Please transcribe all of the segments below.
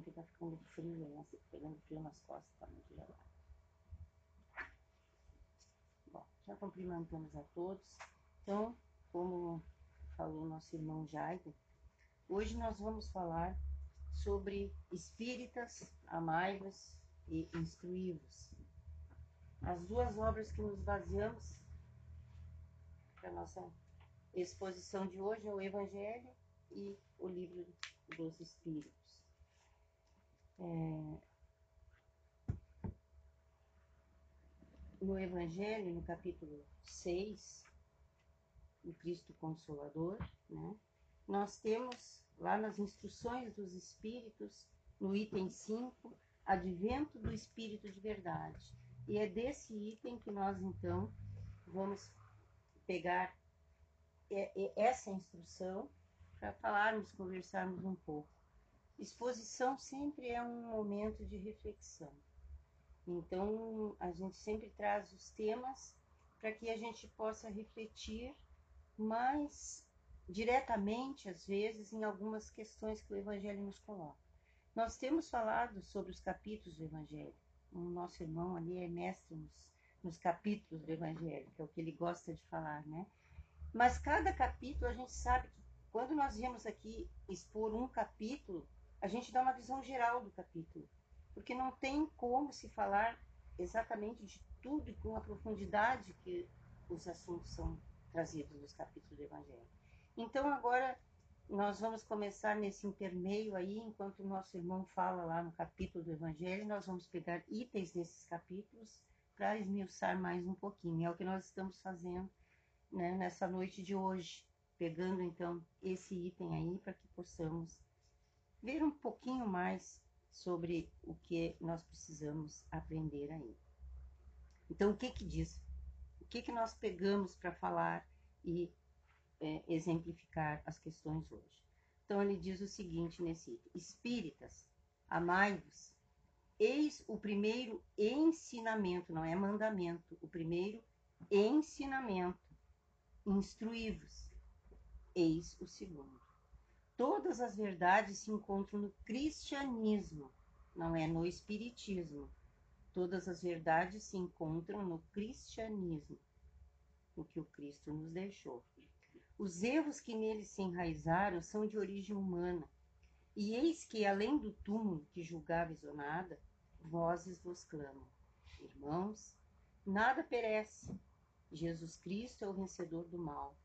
porque tá ficando frio, né? Pegando frio nas costas, tá muito gelado. Bom, já cumprimentamos a todos. Então, como falou nosso irmão Jairo, hoje nós vamos falar sobre espíritas, amai-vos e instruí-vos. As duas obras que nos baseamos para nossa exposição de hoje é o Evangelho e o Livro dos Espíritos. É... No Evangelho, no capítulo 6, o Cristo Consolador, né? nós temos lá nas instruções dos Espíritos, no item 5, Advento do Espírito de Verdade. E é desse item que nós, então, vamos pegar essa instrução para falarmos, conversarmos um pouco. Exposição sempre é um momento de reflexão. Então, a gente sempre traz os temas para que a gente possa refletir mais diretamente, às vezes, em algumas questões que o Evangelho nos coloca. Nós temos falado sobre os capítulos do Evangelho. O nosso irmão ali é mestre nos, nos capítulos do Evangelho, que é o que ele gosta de falar, né? Mas cada capítulo, a gente sabe que quando nós viemos aqui expor um capítulo, a gente dá uma visão geral do capítulo, porque não tem como se falar exatamente de tudo e com a profundidade que os assuntos são trazidos nos capítulos do Evangelho. Então agora nós vamos começar nesse intermeio aí, enquanto o nosso irmão fala lá no capítulo do Evangelho, nós vamos pegar itens desses capítulos para esmiuçar mais um pouquinho. É o que nós estamos fazendo né, nessa noite de hoje, pegando então esse item aí para que possamos ver um pouquinho mais sobre o que nós precisamos aprender aí. Então, o que que diz? O que que nós pegamos para falar e é, exemplificar as questões hoje? Então, ele diz o seguinte nesse item: Espíritas, amai-vos. Eis o primeiro ensinamento, não é mandamento, o primeiro ensinamento instruí-vos. Eis o segundo. Todas as verdades se encontram no cristianismo, não é no espiritismo. Todas as verdades se encontram no cristianismo, o que o Cristo nos deixou. Os erros que nele se enraizaram são de origem humana. E eis que, além do túmulo que julgáveis ou nada, vozes vos clamam. Irmãos, nada perece, Jesus Cristo é o vencedor do mal.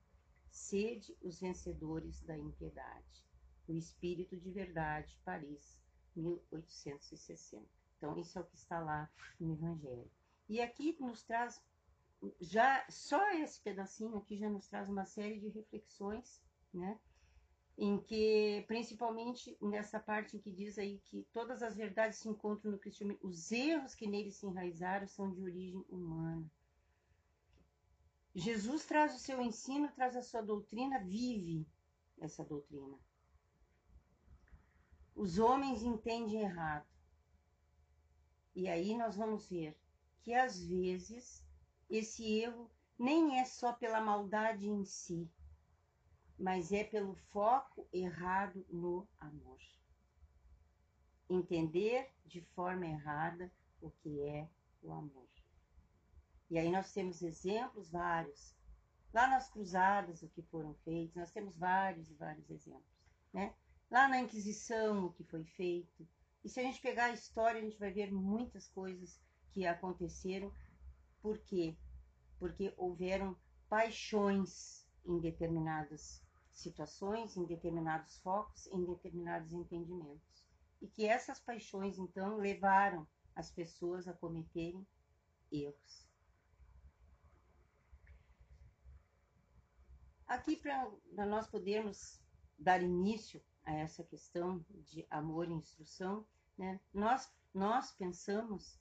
Sede os vencedores da impiedade. O Espírito de Verdade, Paris, 1860. Então, isso é o que está lá no Evangelho. E aqui nos traz, já só esse pedacinho aqui já nos traz uma série de reflexões, né? Em que, principalmente nessa parte em que diz aí que todas as verdades se encontram no cristianismo, os erros que nele se enraizaram são de origem humana. Jesus traz o seu ensino, traz a sua doutrina, vive essa doutrina. Os homens entendem errado. E aí nós vamos ver que às vezes esse erro nem é só pela maldade em si, mas é pelo foco errado no amor. Entender de forma errada o que é o amor. E aí nós temos exemplos vários. Lá nas cruzadas, o que foram feitos, nós temos vários e vários exemplos. Né? Lá na Inquisição, o que foi feito. E se a gente pegar a história, a gente vai ver muitas coisas que aconteceram. Por quê? Porque houveram paixões em determinadas situações, em determinados focos, em determinados entendimentos. E que essas paixões, então, levaram as pessoas a cometerem erros. Aqui, para nós podermos dar início a essa questão de amor e instrução, né, nós, nós pensamos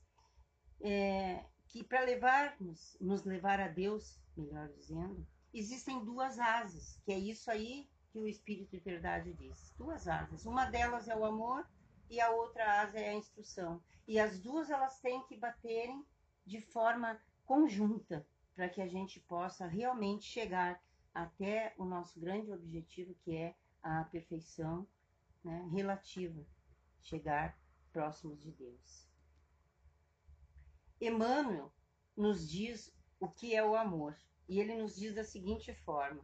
é, que para levarmos, nos levar a Deus, melhor dizendo, existem duas asas, que é isso aí que o Espírito de Verdade diz. Duas asas. Uma delas é o amor e a outra asa é a instrução. E as duas elas têm que baterem de forma conjunta para que a gente possa realmente chegar até o nosso grande objetivo, que é a perfeição né, relativa, chegar próximos de Deus. Emmanuel nos diz o que é o amor, e ele nos diz da seguinte forma: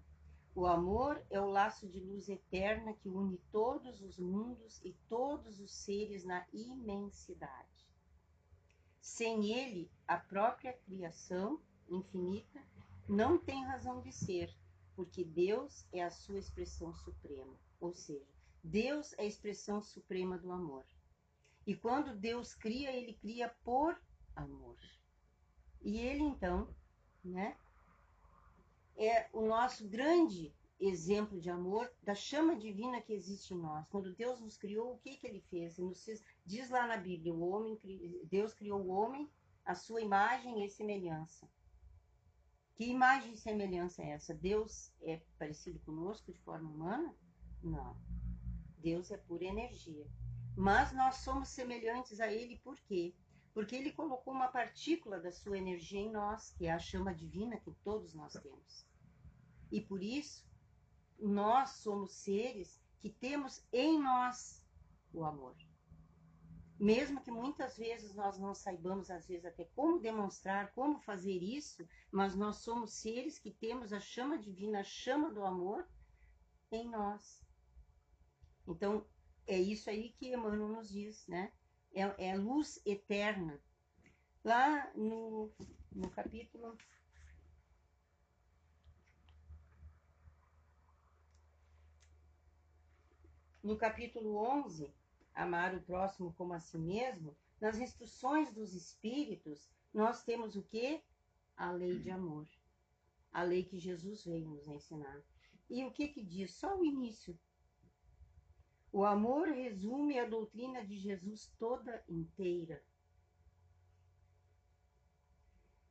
o amor é o laço de luz eterna que une todos os mundos e todos os seres na imensidade. Sem ele, a própria criação infinita não tem razão de ser, porque Deus é a sua expressão suprema, ou seja, Deus é a expressão suprema do amor. E quando Deus cria, ele cria por amor. E ele então, né, é o nosso grande exemplo de amor da chama divina que existe em nós. Quando Deus nos criou, o que, que ele fez? Ele nos diz lá na Bíblia, o homem, Deus criou o homem a sua imagem e semelhança. Que imagem e semelhança é essa? Deus é parecido conosco de forma humana? Não. Deus é pura energia. Mas nós somos semelhantes a Ele por quê? Porque Ele colocou uma partícula da sua energia em nós, que é a chama divina que todos nós temos. E por isso, nós somos seres que temos em nós o amor mesmo que muitas vezes nós não saibamos, às vezes, até como demonstrar, como fazer isso, mas nós somos seres que temos a chama divina, a chama do amor em nós. Então, é isso aí que Emmanuel nos diz, né? É, é luz eterna. Lá no, no capítulo. No capítulo 11, amar o próximo como a si mesmo, nas instruções dos espíritos, nós temos o que? A lei de amor. A lei que Jesus veio nos ensinar. E o que que diz? Só o início. O amor resume a doutrina de Jesus toda inteira.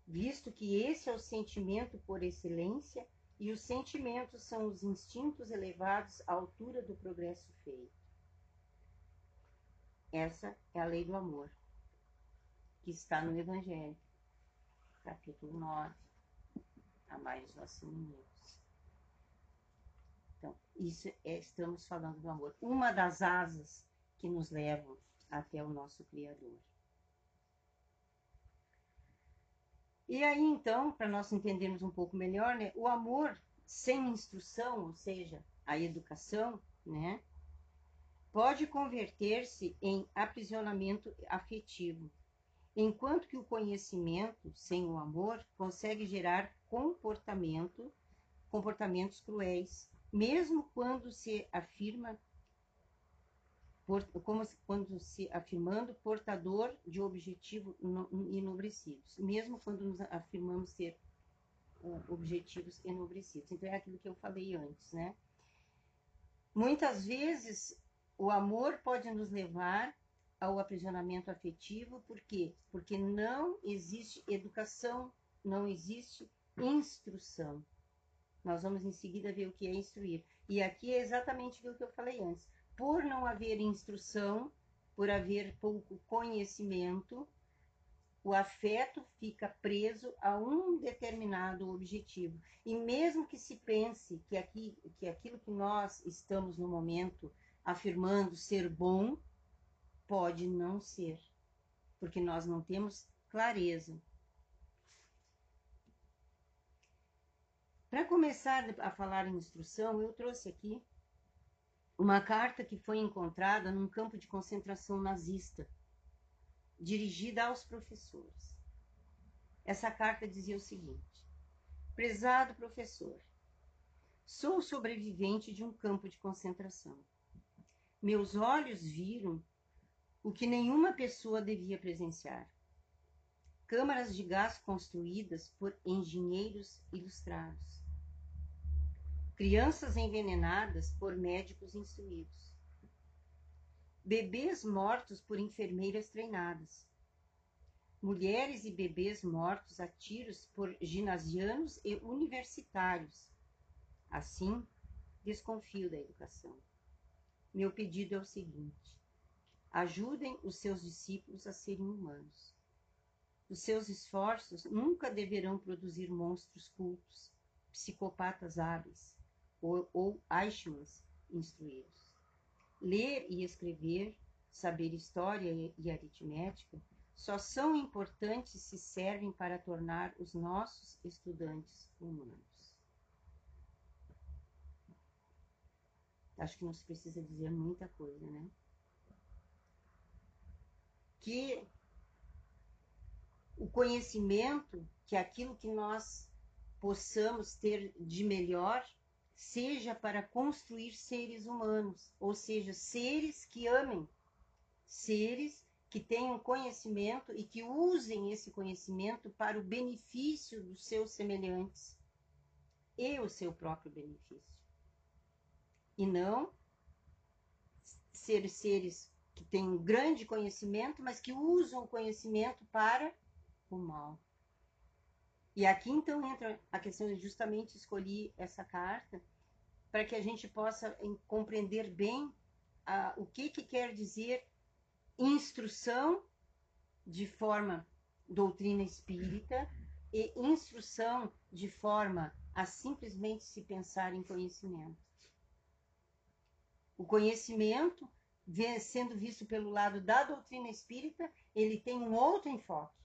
Visto que esse é o sentimento por excelência, e os sentimentos são os instintos elevados à altura do progresso feito. Essa é a lei do amor, que está no Evangelho, capítulo 9. Amai os vossos inimigos. Então, isso é, estamos falando do amor. Uma das asas que nos levam até o nosso Criador. E aí, então, para nós entendermos um pouco melhor, né, o amor sem instrução, ou seja, a educação, né, pode converter-se em aprisionamento afetivo, enquanto que o conhecimento, sem o amor, consegue gerar comportamento, comportamentos cruéis, mesmo quando se afirma quando se afirmando portador de objetivos enobrecidos, mesmo quando nos afirmamos ser uh, objetivos enobrecidos. Então é aquilo que eu falei antes, né? Muitas vezes o amor pode nos levar ao aprisionamento afetivo, por quê? Porque não existe educação, não existe instrução. Nós vamos em seguida ver o que é instruir. E aqui é exatamente o que eu falei antes. Por não haver instrução, por haver pouco conhecimento, o afeto fica preso a um determinado objetivo. E mesmo que se pense que, aqui, que aquilo que nós estamos no momento afirmando ser bom, pode não ser, porque nós não temos clareza. Para começar a falar em instrução, eu trouxe aqui uma carta que foi encontrada num campo de concentração nazista, dirigida aos professores. Essa carta dizia o seguinte: Prezado professor, sou sobrevivente de um campo de concentração. Meus olhos viram o que nenhuma pessoa devia presenciar. Câmaras de gás construídas por engenheiros ilustrados. Crianças envenenadas por médicos instruídos. Bebês mortos por enfermeiras treinadas. Mulheres e bebês mortos a tiros por ginasianos e universitários. Assim, desconfio da educação. Meu pedido é o seguinte: ajudem os seus discípulos a serem humanos. Os seus esforços nunca deverão produzir monstros cultos, psicopatas hábeis ou, ou instruídos. Ler e escrever saber história e aritmética, só são importantes se servem para tornar os nossos estudantes humanos. Acho que não se precisa dizer muita coisa, né? Que o conhecimento, que aquilo que nós possamos ter de melhor, seja para construir seres humanos, ou seja, seres que amem, seres que tenham conhecimento e que usem esse conhecimento para o benefício dos seus semelhantes e o seu próprio benefício. E não ser seres que têm um grande conhecimento, mas que usam o conhecimento para o mal. E aqui então entra a questão de justamente escolhi essa carta para que a gente possa compreender bem ah, o que, que quer dizer instrução de forma doutrina espírita e instrução de forma a simplesmente se pensar em conhecimento. O conhecimento, sendo visto pelo lado da doutrina espírita, ele tem um outro enfoque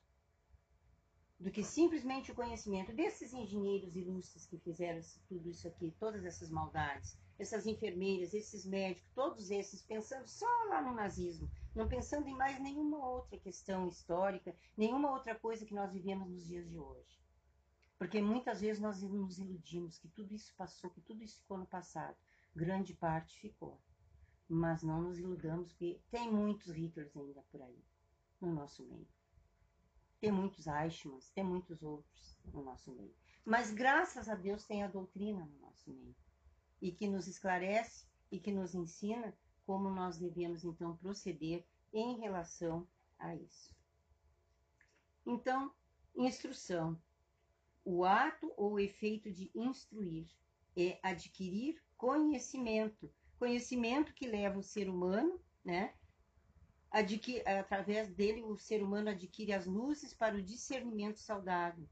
do que simplesmente o conhecimento desses engenheiros ilustres que fizeram tudo isso aqui, todas essas maldades, essas enfermeiras, esses médicos, todos esses pensando só lá no nazismo, não pensando em mais nenhuma outra questão histórica, nenhuma outra coisa que nós vivemos nos dias de hoje. Porque muitas vezes nós nos iludimos que tudo isso passou, que tudo isso ficou no passado. Grande parte ficou. Mas não nos iludamos, porque tem muitos Hitlers ainda por aí, no nosso meio. Tem muitos Eichmanns, tem muitos outros no nosso meio. Mas graças a Deus tem a doutrina no nosso meio e que nos esclarece e que nos ensina como nós devemos então proceder em relação a isso. Então, instrução. O ato ou efeito de instruir é adquirir conhecimento, conhecimento que leva o ser humano, né? Através dele, o ser humano adquire as luzes para o discernimento saudável,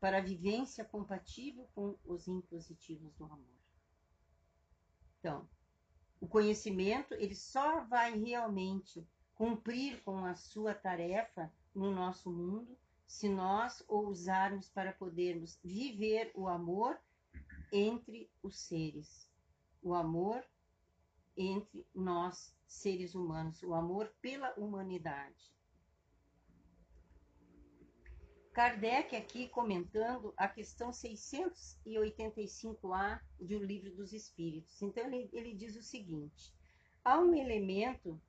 para a vivência compatível com os impositivos do amor. Então, o conhecimento, ele só vai realmente cumprir com a sua tarefa no nosso mundo se nós o usarmos para podermos viver o amor entre os seres. O amor entre nós, seres humanos, o amor pela humanidade. Kardec aqui comentando a questão 685A do Livro dos Espíritos. Então ele, ele diz o seguinte: há um elemento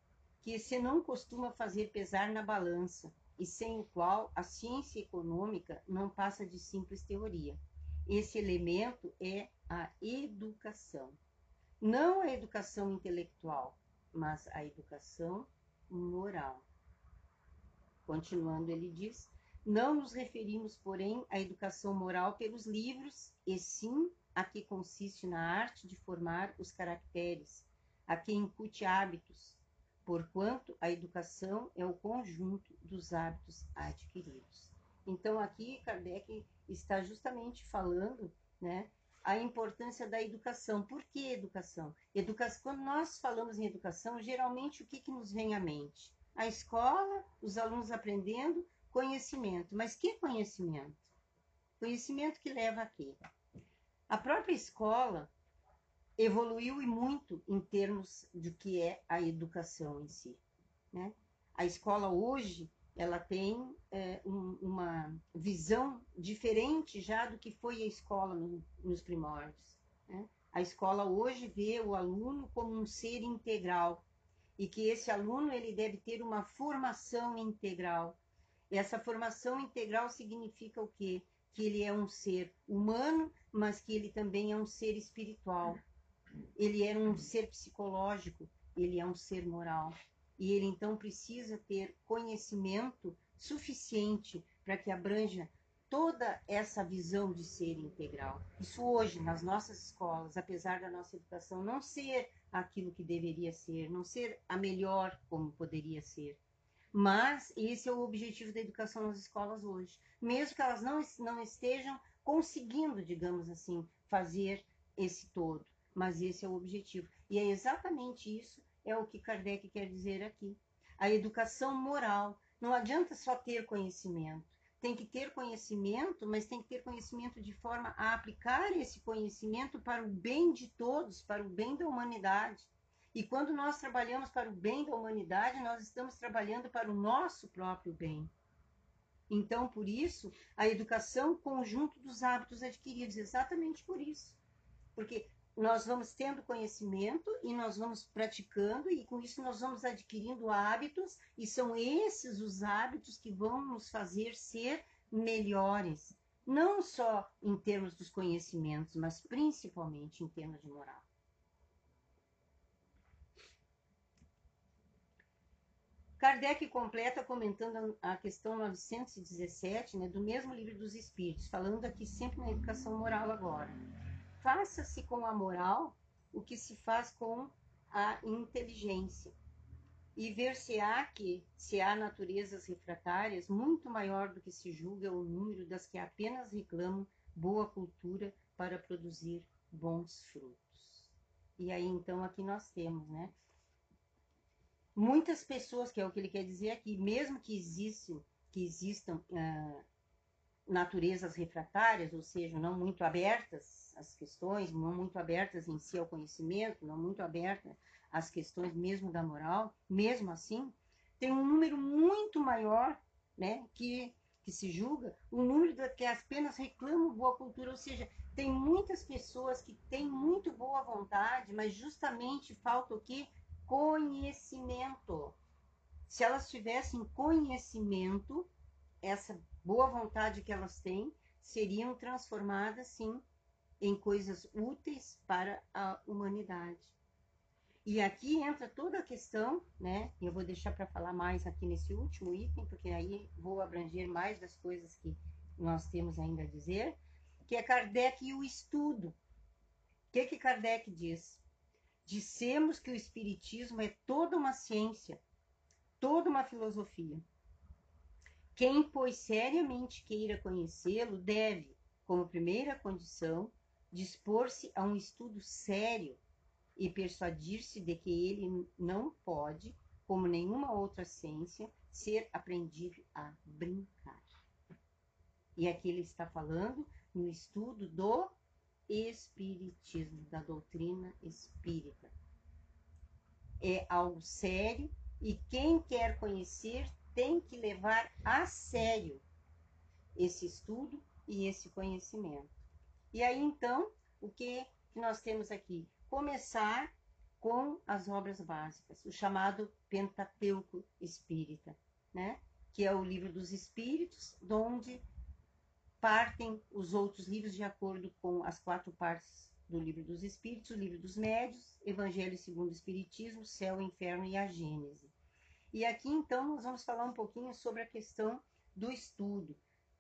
que se não costuma fazer pesar na balança e sem o qual a ciência econômica não passa de simples teoria. Esse elemento é a educação. Não a educação intelectual, mas a educação moral. Continuando, ele diz: não nos referimos, porém, à educação moral pelos livros, e sim a que consiste na arte de formar os caracteres, a que incute hábitos, porquanto a educação é o conjunto dos hábitos adquiridos. Então, aqui Kardec está justamente falando né, a importância da educação. Por que educação? educação? Quando nós falamos em educação, geralmente o que, que nos vem à mente? A escola, os alunos aprendendo, conhecimento. Mas que conhecimento? Conhecimento que leva a quê? A própria escola evoluiu e muito em termos do que é a educação em si. Né? A escola hoje ela tem é, um, uma visão diferente já do que foi a escola no, nos primórdios. Né? A escola hoje vê o aluno como um ser integral e que esse aluno ele deve ter uma formação integral essa formação integral significa o quê? Que ele é um ser humano, mas que ele também é um ser espiritual. Ele é um ser psicológico, ele é um ser moral. E ele então precisa ter conhecimento suficiente para que abranja toda essa visão de ser integral. Isso hoje, nas nossas escolas, apesar da nossa educação não ser aquilo que deveria ser, não ser a melhor como poderia ser, mas esse é o objetivo da educação nas escolas hoje. Mesmo que elas não, não estejam conseguindo, digamos assim, fazer esse todo. Mas esse é o objetivo. E é exatamente isso é o que Kardec quer dizer aqui. A educação moral. Não adianta só ter conhecimento. Tem que ter conhecimento, mas tem que ter conhecimento de forma a aplicar esse conhecimento para o bem de todos, para o bem da humanidade. E quando nós trabalhamos para o bem da humanidade, nós estamos trabalhando para o nosso próprio bem. Então, por isso, a educação conjunto dos hábitos adquiridos, exatamente por isso. Porque nós vamos tendo conhecimento e nós vamos praticando, e com isso nós vamos adquirindo hábitos, e são esses os hábitos que vão nos fazer ser melhores, não só em termos dos conhecimentos, mas principalmente em termos de moral. Kardec completa comentando a questão 917, né, do mesmo livro dos Espíritos, falando aqui sempre na educação moral agora. Faça-se com a moral o que se faz com a inteligência. E ver-se-á que, se há naturezas refratárias, muito maior do que se julga o número das que apenas reclamam boa cultura para produzir bons frutos. E aí, então, aqui nós temos, né? muitas pessoas, que é o que ele quer dizer aqui, mesmo que existam, que existam uh, naturezas refratárias, ou seja, não muito abertas às questões, não muito abertas em si ao conhecimento, não muito abertas às questões mesmo da moral, mesmo assim, tem um número muito maior, né, que que se julga, o número da, que apenas reclamam boa cultura, ou seja, tem muitas pessoas que têm muito boa vontade, mas justamente falta o quê? conhecimento. Se elas tivessem conhecimento, essa boa vontade que elas têm seriam transformadas, sim, em coisas úteis para a humanidade. E aqui entra toda a questão, né? Eu vou deixar para falar mais aqui nesse último item, porque aí vou abranger mais das coisas que nós temos ainda a dizer, que é Kardec e o estudo. O que que Kardec diz? Dissemos que o Espiritismo é toda uma ciência, toda uma filosofia. Quem, pois, seriamente queira conhecê-lo, deve, como primeira condição, dispor-se a um estudo sério e persuadir-se de que ele não pode, como nenhuma outra ciência, ser aprendido a brincar. E aqui ele está falando no estudo do espiritismo, da doutrina espírita. É algo sério e quem quer conhecer tem que levar a sério esse estudo e esse conhecimento. E aí então, o que nós temos aqui? Começar com as obras básicas, o chamado Pentateuco Espírita, né? Que é o livro dos Espíritos, onde partem os outros livros de acordo com as quatro partes do Livro dos Espíritos, o Livro dos Médios, Evangelho segundo o Espiritismo, Céu, Inferno e a Gênese. E aqui então nós vamos falar um pouquinho sobre a questão do estudo.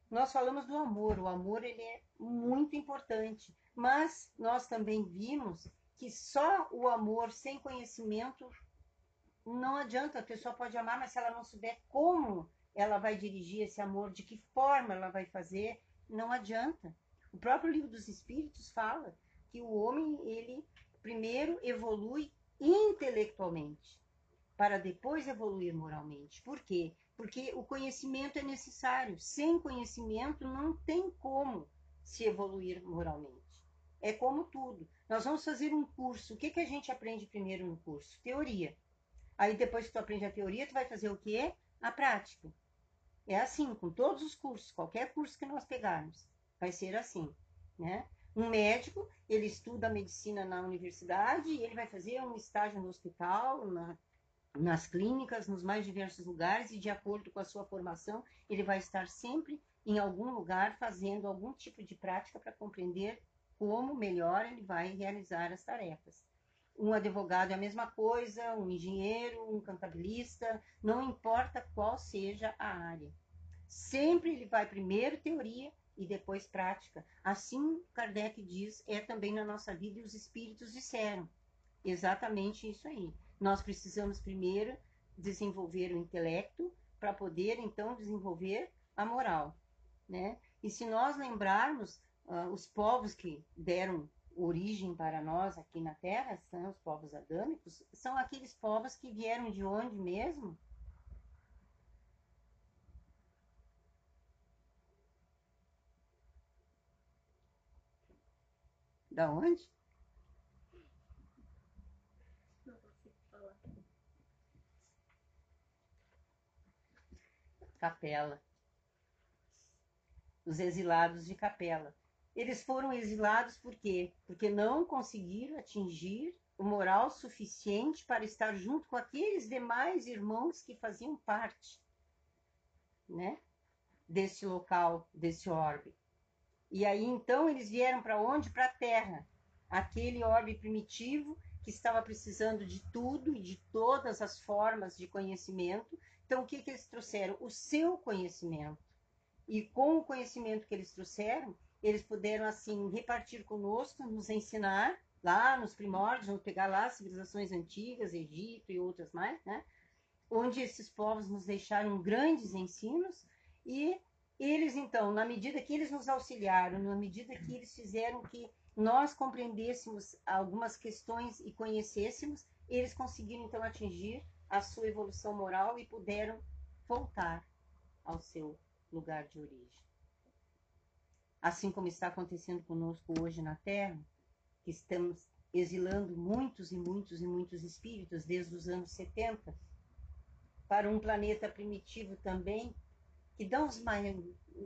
Nós falamos do amor, o amor ele é muito importante, mas nós também vimos que só o amor sem conhecimento não adianta, a pessoa pode amar, mas se ela não souber como ela vai dirigir esse amor, de que forma ela vai fazer, não adianta. O próprio livro dos Espíritos fala que o homem, ele primeiro evolui intelectualmente, para depois evoluir moralmente. Por quê? Porque o conhecimento é necessário. Sem conhecimento não tem como se evoluir moralmente. É como tudo. Nós vamos fazer um curso. O que, que a gente aprende primeiro no curso? Teoria. Aí depois que tu aprende a teoria, tu vai fazer o quê? A prática. É assim, com todos os cursos, qualquer curso que nós pegarmos, vai ser assim, né? Um médico, ele estuda medicina na universidade e ele vai fazer um estágio no hospital, na, nas clínicas, nos mais diversos lugares, e de acordo com a sua formação, ele vai estar sempre em algum lugar fazendo algum tipo de prática para compreender como melhor ele vai realizar as tarefas. Um advogado é a mesma coisa, um engenheiro, um contabilista, não importa qual seja a área. Sempre ele vai primeiro teoria e depois prática. Assim, Kardec diz, é também na nossa vida e os espíritos disseram. Exatamente isso aí. Nós precisamos primeiro desenvolver o intelecto para poder então desenvolver a moral, né? E se nós lembrarmos uh, os povos que deram origem para nós aqui na Terra, são os povos adâmicos, são aqueles povos que vieram de onde mesmo? Da onde? Não consigo falar. Capela. Os exilados de Capela. Eles foram exilados por quê? Porque não conseguiram atingir o moral suficiente para estar junto com aqueles demais irmãos que faziam parte, né? Desse local, desse orbe. E aí então eles vieram para onde? Para a Terra. Aquele orbe primitivo que estava precisando de tudo e de todas as formas de conhecimento. Então o que, que eles trouxeram? O seu conhecimento. E com o conhecimento que eles trouxeram, eles puderam assim repartir conosco, nos ensinar lá nos primórdios, vamos pegar lá as civilizações antigas, Egito e outras mais, né? Onde esses povos nos deixaram grandes ensinos e eles então, na medida que eles nos auxiliaram, na medida que eles fizeram que nós compreendêssemos algumas questões e conhecêssemos, eles conseguiram então atingir a sua evolução moral e puderam voltar ao seu lugar de origem assim como está acontecendo conosco hoje na Terra, que estamos exilando muitos e muitos e muitos espíritos desde os anos 70 para um planeta primitivo também, que dão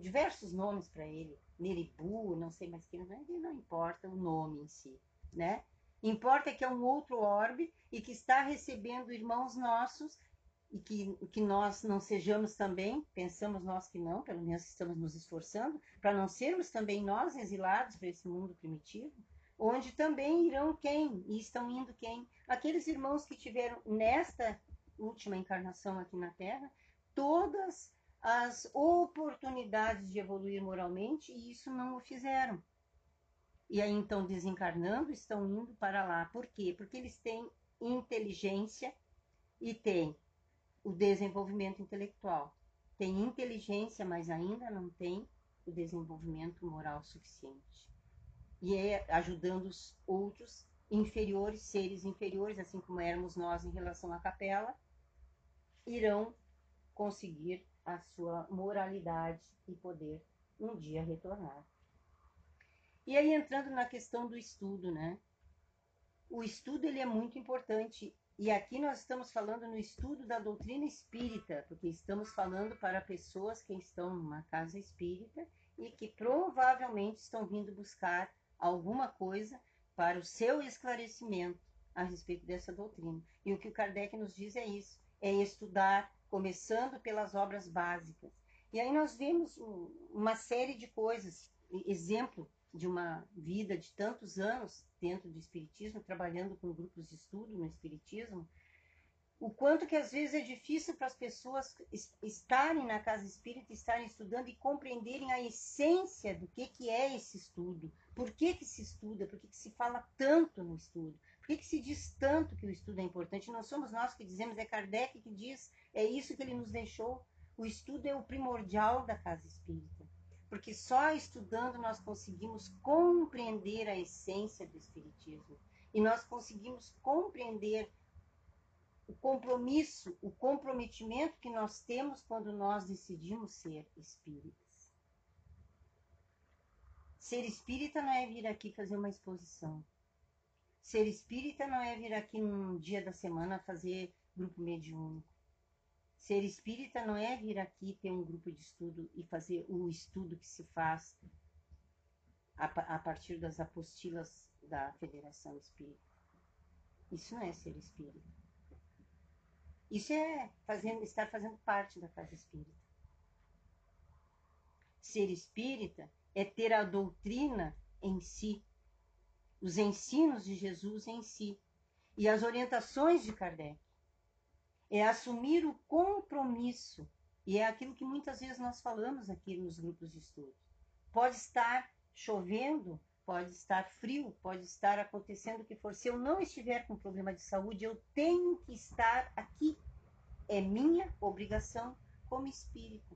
diversos nomes para ele, Neribu, não sei mais que, não, não importa o nome em si, né? Importa que é um outro orbe e que está recebendo irmãos nossos e que, que nós não sejamos também, pensamos nós que não, pelo menos estamos nos esforçando, para não sermos também nós exilados para esse mundo primitivo, onde também irão quem? E estão indo quem? Aqueles irmãos que tiveram nesta última encarnação aqui na Terra, todas as oportunidades de evoluir moralmente e isso não o fizeram. E aí então desencarnando estão indo para lá. Por quê? Porque eles têm inteligência e têm o desenvolvimento intelectual. Tem inteligência, mas ainda não tem o desenvolvimento moral suficiente. E é ajudando os outros inferiores, seres inferiores, assim como éramos nós em relação à capela, irão conseguir a sua moralidade e poder um dia retornar. E aí entrando na questão do estudo, né? O estudo ele é muito importante e aqui nós estamos falando no estudo da doutrina espírita, porque estamos falando para pessoas que estão numa casa espírita e que provavelmente estão vindo buscar alguma coisa para o seu esclarecimento a respeito dessa doutrina. E o que o Kardec nos diz é isso: é estudar, começando pelas obras básicas. E aí nós vemos uma série de coisas, exemplo de uma vida de tantos anos dentro do espiritismo, trabalhando com grupos de estudo no espiritismo, o quanto que às vezes é difícil para as pessoas estarem na casa espírita, estarem estudando e compreenderem a essência do que, que é esse estudo, por que, que se estuda, por que, que se fala tanto no estudo, por que, que se diz tanto que o estudo é importante. Não somos nós que dizemos, é Kardec que diz, é isso que ele nos deixou. O estudo é o primordial da casa espírita porque só estudando nós conseguimos compreender a essência do Espiritismo e nós conseguimos compreender o compromisso, o comprometimento que nós temos quando nós decidimos ser espíritas. Ser espírita não é vir aqui fazer uma exposição. Ser espírita não é vir aqui num dia da semana fazer grupo mediúnico. Ser espírita não é vir aqui ter um grupo de estudo e fazer o estudo que se faz a, a partir das apostilas da Federação Espírita. Isso não é ser espírita. Isso é fazendo, estar fazendo parte da casa espírita. Ser espírita é ter a doutrina em si, os ensinos de Jesus em si e as orientações de Kardec é assumir o compromisso. E é aquilo que muitas vezes nós falamos aqui nos grupos de estudo. Pode estar chovendo, pode estar frio, pode estar acontecendo o que for. Se eu não estiver com problema de saúde, eu tenho que estar aqui. É minha obrigação como espírita.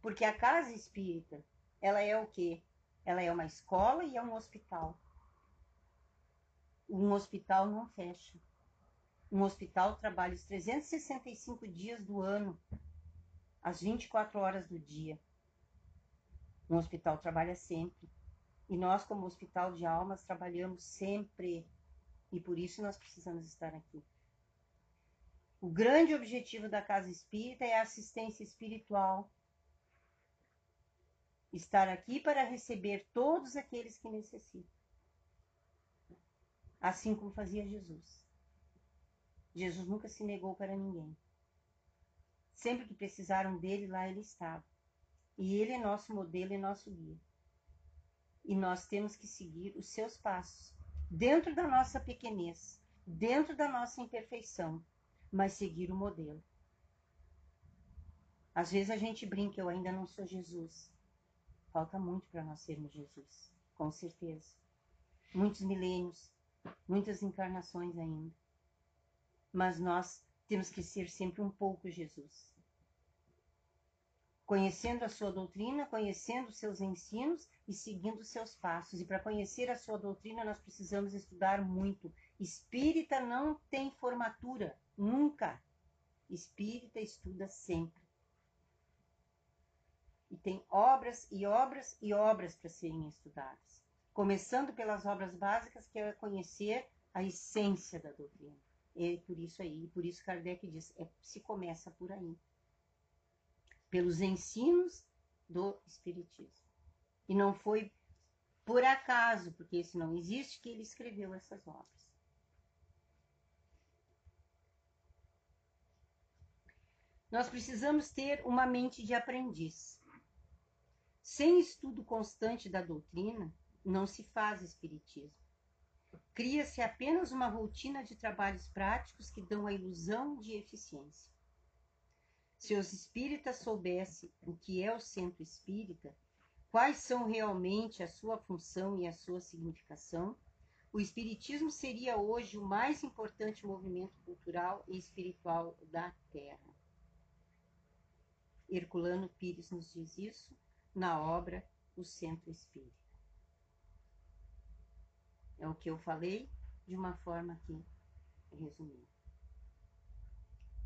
Porque a casa espírita, ela é o quê? Ela é uma escola e é um hospital. Um hospital não fecha. Um hospital trabalha os 365 dias do ano, as 24 horas do dia. Um hospital trabalha sempre. E nós, como hospital de almas, trabalhamos sempre. E por isso nós precisamos estar aqui. O grande objetivo da casa espírita é a assistência espiritual. Estar aqui para receber todos aqueles que necessitam. Assim como fazia Jesus. Jesus nunca se negou para ninguém. Sempre que precisaram dele, lá ele estava. E ele é nosso modelo e nosso guia. E nós temos que seguir os seus passos, dentro da nossa pequenez, dentro da nossa imperfeição, mas seguir o modelo. Às vezes a gente brinca, eu ainda não sou Jesus. Falta muito para nós sermos Jesus, com certeza. Muitos milênios, muitas encarnações ainda. Mas nós temos que ser sempre um pouco Jesus. Conhecendo a sua doutrina, conhecendo os seus ensinos e seguindo os seus passos. E para conhecer a sua doutrina, nós precisamos estudar muito. Espírita não tem formatura, nunca. Espírita estuda sempre. E tem obras e obras e obras para serem estudadas. Começando pelas obras básicas, que é conhecer a essência da doutrina. É por isso aí, por isso Kardec diz, é, se começa por aí. Pelos ensinos do Espiritismo. E não foi por acaso, porque isso não existe, que ele escreveu essas obras. Nós precisamos ter uma mente de aprendiz. Sem estudo constante da doutrina, não se faz espiritismo. Cria-se apenas uma rotina de trabalhos práticos que dão a ilusão de eficiência. Se os espíritas soubessem o que é o centro espírita, quais são realmente a sua função e a sua significação, o espiritismo seria hoje o mais importante movimento cultural e espiritual da Terra. Herculano Pires nos diz isso na obra O Centro Espírita. É o que eu falei de uma forma aqui resumida.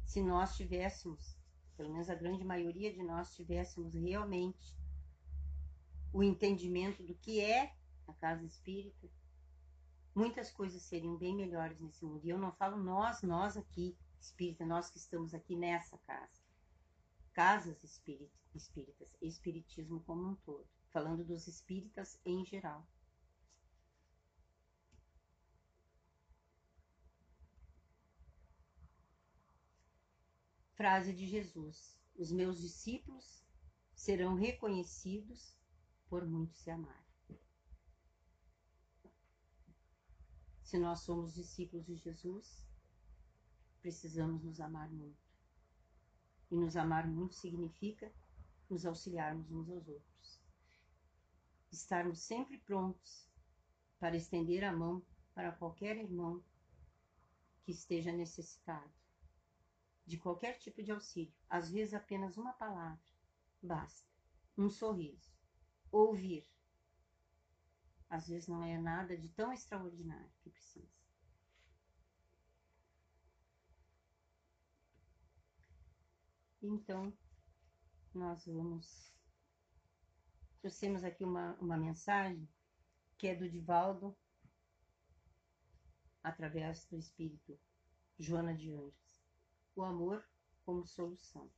Se nós tivéssemos, pelo menos a grande maioria de nós tivéssemos realmente o entendimento do que é a casa espírita, muitas coisas seriam bem melhores nesse mundo. E eu não falo nós, nós aqui, espírita, nós que estamos aqui nessa casa. Casas espíritas, espiritismo como um todo. Falando dos espíritas em geral. Frase de Jesus: Os meus discípulos serão reconhecidos por muitos se amarem. Se nós somos discípulos de Jesus, precisamos nos amar muito. E nos amar muito significa nos auxiliarmos uns aos outros. Estarmos sempre prontos para estender a mão para qualquer irmão que esteja necessitado de qualquer tipo de auxílio. Às vezes apenas uma palavra basta. Um sorriso. Ouvir. Às vezes não é nada de tão extraordinário que precisa. Então, nós vamos. Trouxemos aqui uma, uma mensagem que é do Divaldo, através do Espírito Joana de Anjos o amor como solução.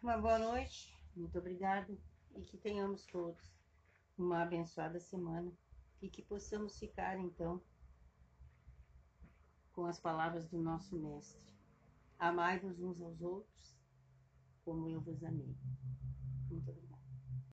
Uma boa noite, muito obrigada e que tenhamos todos uma abençoada semana e que possamos ficar então com as palavras do nosso Mestre. Amai-vos uns aos outros como eu vos amei.